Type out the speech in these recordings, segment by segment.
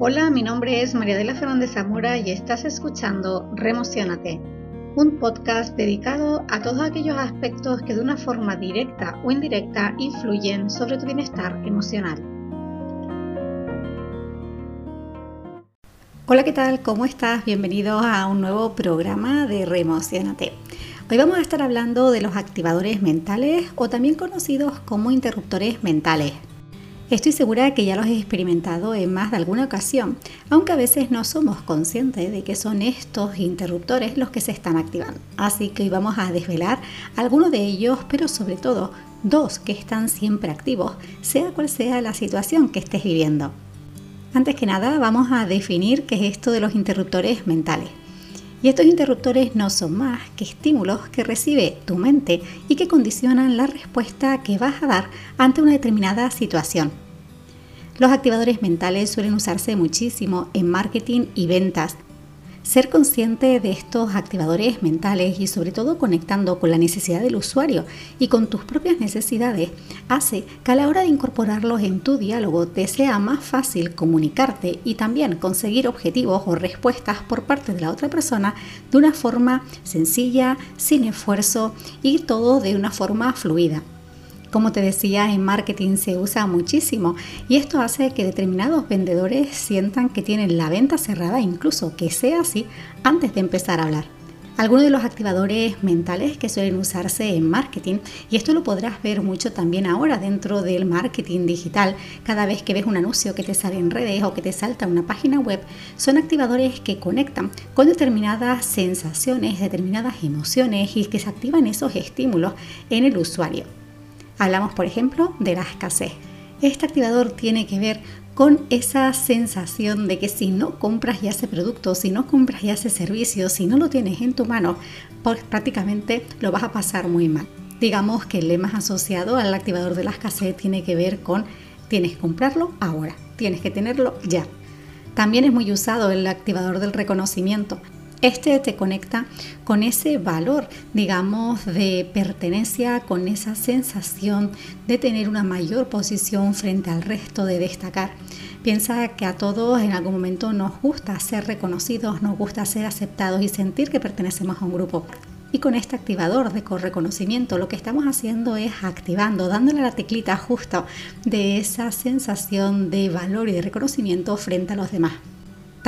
Hola, mi nombre es María de la Fernández Zamora y estás escuchando Remocionate, un podcast dedicado a todos aquellos aspectos que de una forma directa o indirecta influyen sobre tu bienestar emocional. Hola, ¿qué tal? ¿Cómo estás? Bienvenidos a un nuevo programa de Remocionate. Hoy vamos a estar hablando de los activadores mentales o también conocidos como interruptores mentales. Estoy segura que ya los he experimentado en más de alguna ocasión, aunque a veces no somos conscientes de que son estos interruptores los que se están activando. Así que hoy vamos a desvelar algunos de ellos, pero sobre todo dos que están siempre activos, sea cual sea la situación que estés viviendo. Antes que nada, vamos a definir qué es esto de los interruptores mentales. Y estos interruptores no son más que estímulos que recibe tu mente y que condicionan la respuesta que vas a dar ante una determinada situación. Los activadores mentales suelen usarse muchísimo en marketing y ventas ser consciente de estos activadores mentales y sobre todo conectando con la necesidad del usuario y con tus propias necesidades hace que a la hora de incorporarlos en tu diálogo te sea más fácil comunicarte y también conseguir objetivos o respuestas por parte de la otra persona de una forma sencilla, sin esfuerzo y todo de una forma fluida. Como te decía, en marketing se usa muchísimo y esto hace que determinados vendedores sientan que tienen la venta cerrada, incluso que sea así, antes de empezar a hablar. Algunos de los activadores mentales que suelen usarse en marketing, y esto lo podrás ver mucho también ahora dentro del marketing digital, cada vez que ves un anuncio que te sale en redes o que te salta una página web, son activadores que conectan con determinadas sensaciones, determinadas emociones y que se activan esos estímulos en el usuario. Hablamos, por ejemplo, de la escasez. Este activador tiene que ver con esa sensación de que si no compras ya ese producto, si no compras ya ese servicio, si no lo tienes en tu mano, pues prácticamente lo vas a pasar muy mal. Digamos que el lema asociado al activador de la escasez tiene que ver con tienes que comprarlo ahora, tienes que tenerlo ya. También es muy usado el activador del reconocimiento. Este te conecta con ese valor, digamos, de pertenencia, con esa sensación de tener una mayor posición frente al resto, de destacar. Piensa que a todos en algún momento nos gusta ser reconocidos, nos gusta ser aceptados y sentir que pertenecemos a un grupo. Y con este activador de reconocimiento lo que estamos haciendo es activando, dándole la teclita justo de esa sensación de valor y de reconocimiento frente a los demás.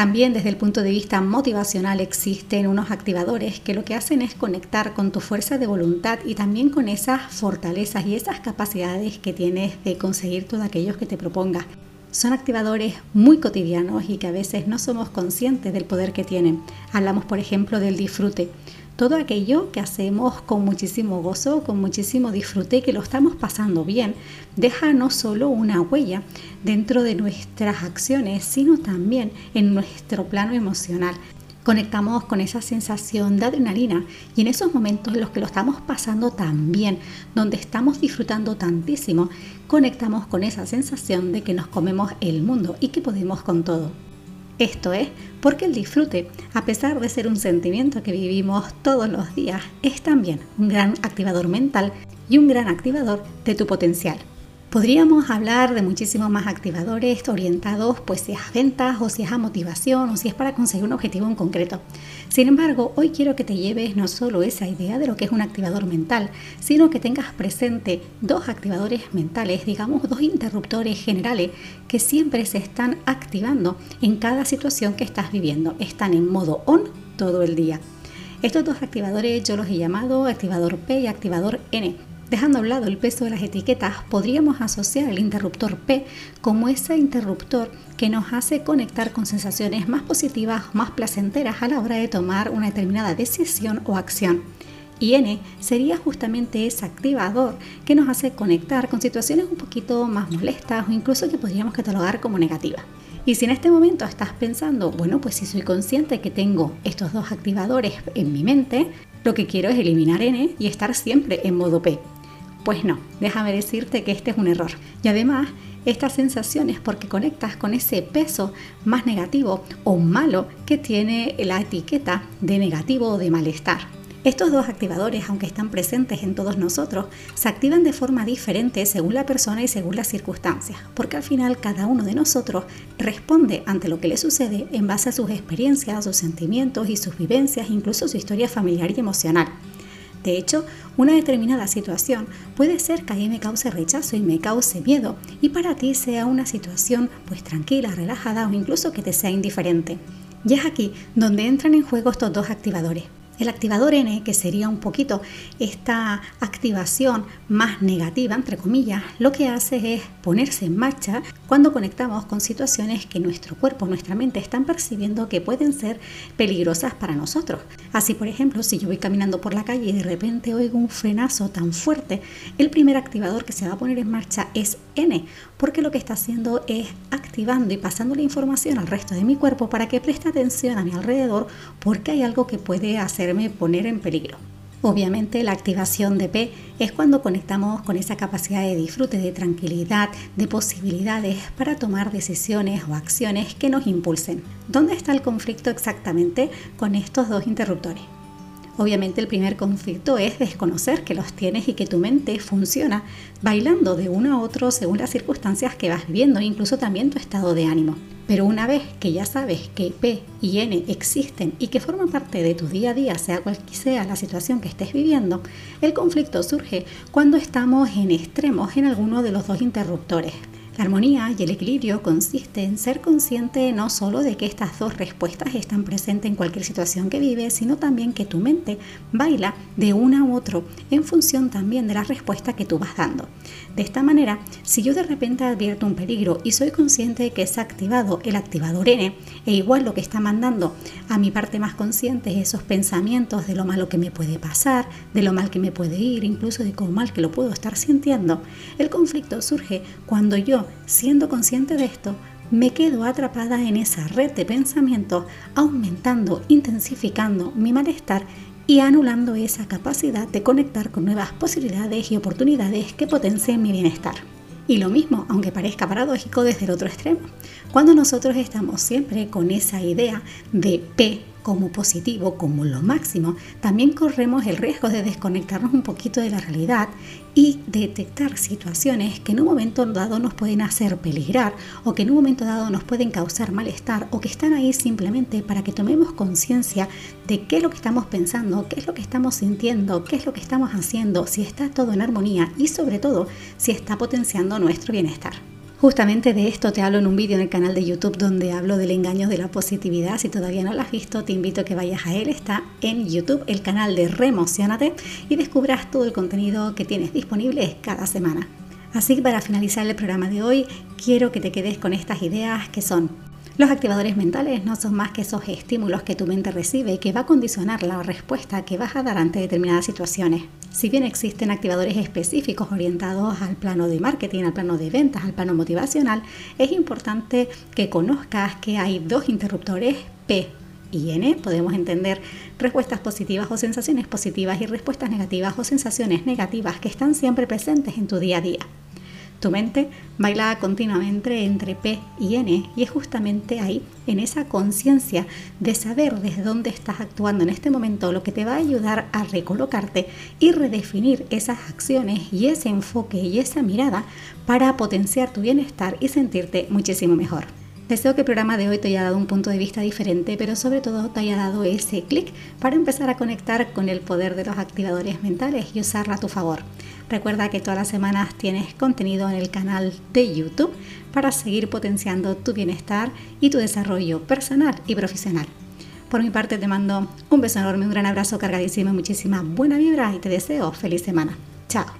También desde el punto de vista motivacional existen unos activadores que lo que hacen es conectar con tu fuerza de voluntad y también con esas fortalezas y esas capacidades que tienes de conseguir todo aquello que te propongas. Son activadores muy cotidianos y que a veces no somos conscientes del poder que tienen. Hablamos, por ejemplo, del disfrute todo aquello que hacemos con muchísimo gozo, con muchísimo disfrute, que lo estamos pasando bien, deja no solo una huella dentro de nuestras acciones, sino también en nuestro plano emocional. Conectamos con esa sensación de adrenalina y en esos momentos en los que lo estamos pasando tan bien, donde estamos disfrutando tantísimo, conectamos con esa sensación de que nos comemos el mundo y que podemos con todo. Esto es porque el disfrute, a pesar de ser un sentimiento que vivimos todos los días, es también un gran activador mental y un gran activador de tu potencial. Podríamos hablar de muchísimos más activadores orientados, pues si es a ventas o si es a motivación o si es para conseguir un objetivo en concreto. Sin embargo, hoy quiero que te lleves no solo esa idea de lo que es un activador mental, sino que tengas presente dos activadores mentales, digamos dos interruptores generales que siempre se están activando en cada situación que estás viviendo. Están en modo on todo el día. Estos dos activadores yo los he llamado activador P y activador N Dejando a lado el peso de las etiquetas, podríamos asociar el interruptor P como ese interruptor que nos hace conectar con sensaciones más positivas, más placenteras a la hora de tomar una determinada decisión o acción. Y N sería justamente ese activador que nos hace conectar con situaciones un poquito más molestas o incluso que podríamos catalogar como negativas. Y si en este momento estás pensando, bueno, pues si soy consciente que tengo estos dos activadores en mi mente, lo que quiero es eliminar N y estar siempre en modo P. Pues no, déjame decirte que este es un error. Y además, estas sensaciones porque conectas con ese peso más negativo o malo que tiene la etiqueta de negativo o de malestar. Estos dos activadores, aunque están presentes en todos nosotros, se activan de forma diferente según la persona y según las circunstancias, porque al final cada uno de nosotros responde ante lo que le sucede en base a sus experiencias, sus sentimientos y sus vivencias, incluso su historia familiar y emocional. De hecho, una determinada situación puede ser que a mí me cause rechazo y me cause miedo y para ti sea una situación pues tranquila, relajada o incluso que te sea indiferente. Y es aquí donde entran en juego estos dos activadores. El activador N, que sería un poquito esta activación más negativa, entre comillas, lo que hace es ponerse en marcha cuando conectamos con situaciones que nuestro cuerpo, nuestra mente están percibiendo que pueden ser peligrosas para nosotros. Así, por ejemplo, si yo voy caminando por la calle y de repente oigo un frenazo tan fuerte, el primer activador que se va a poner en marcha es N, porque lo que está haciendo es activando y pasando la información al resto de mi cuerpo para que preste atención a mi alrededor porque hay algo que puede hacer poner en peligro. Obviamente la activación de P es cuando conectamos con esa capacidad de disfrute, de tranquilidad, de posibilidades para tomar decisiones o acciones que nos impulsen. ¿Dónde está el conflicto exactamente con estos dos interruptores? Obviamente el primer conflicto es desconocer que los tienes y que tu mente funciona bailando de uno a otro según las circunstancias que vas viviendo, incluso también tu estado de ánimo. Pero una vez que ya sabes que P y N existen y que forman parte de tu día a día, sea cual sea la situación que estés viviendo, el conflicto surge cuando estamos en extremos en alguno de los dos interruptores. La armonía y el equilibrio consiste en ser consciente no solo de que estas dos respuestas están presentes en cualquier situación que vives, sino también que tu mente baila de una u otro en función también de la respuesta que tú vas dando. De esta manera, si yo de repente advierto un peligro y soy consciente de que se ha activado el activador N, e igual lo que está mandando a mi parte más consciente es esos pensamientos de lo malo que me puede pasar, de lo mal que me puede ir, incluso de cómo mal que lo puedo estar sintiendo, el conflicto surge cuando yo siendo consciente de esto, me quedo atrapada en esa red de pensamientos, aumentando, intensificando mi malestar y anulando esa capacidad de conectar con nuevas posibilidades y oportunidades que potencien mi bienestar. Y lo mismo, aunque parezca paradójico desde el otro extremo, cuando nosotros estamos siempre con esa idea de P como positivo, como lo máximo, también corremos el riesgo de desconectarnos un poquito de la realidad y detectar situaciones que en un momento dado nos pueden hacer peligrar o que en un momento dado nos pueden causar malestar o que están ahí simplemente para que tomemos conciencia de qué es lo que estamos pensando, qué es lo que estamos sintiendo, qué es lo que estamos haciendo, si está todo en armonía y sobre todo si está potenciando nuestro bienestar. Justamente de esto te hablo en un vídeo en el canal de YouTube donde hablo del engaño de la positividad. Si todavía no lo has visto, te invito a que vayas a él. Está en YouTube, el canal de Remocionate, y descubras todo el contenido que tienes disponible cada semana. Así que para finalizar el programa de hoy, quiero que te quedes con estas ideas que son los activadores mentales no son más que esos estímulos que tu mente recibe y que va a condicionar la respuesta que vas a dar ante determinadas situaciones. Si bien existen activadores específicos orientados al plano de marketing, al plano de ventas, al plano motivacional, es importante que conozcas que hay dos interruptores P y N. Podemos entender respuestas positivas o sensaciones positivas y respuestas negativas o sensaciones negativas que están siempre presentes en tu día a día. Tu mente baila continuamente entre P y N y es justamente ahí, en esa conciencia de saber desde dónde estás actuando en este momento, lo que te va a ayudar a recolocarte y redefinir esas acciones y ese enfoque y esa mirada para potenciar tu bienestar y sentirte muchísimo mejor. Deseo que el programa de hoy te haya dado un punto de vista diferente, pero sobre todo te haya dado ese clic para empezar a conectar con el poder de los activadores mentales y usarla a tu favor. Recuerda que todas las semanas tienes contenido en el canal de YouTube para seguir potenciando tu bienestar y tu desarrollo personal y profesional. Por mi parte te mando un beso enorme, un gran abrazo cargadísimo muchísima buena vibra y te deseo feliz semana. Chao.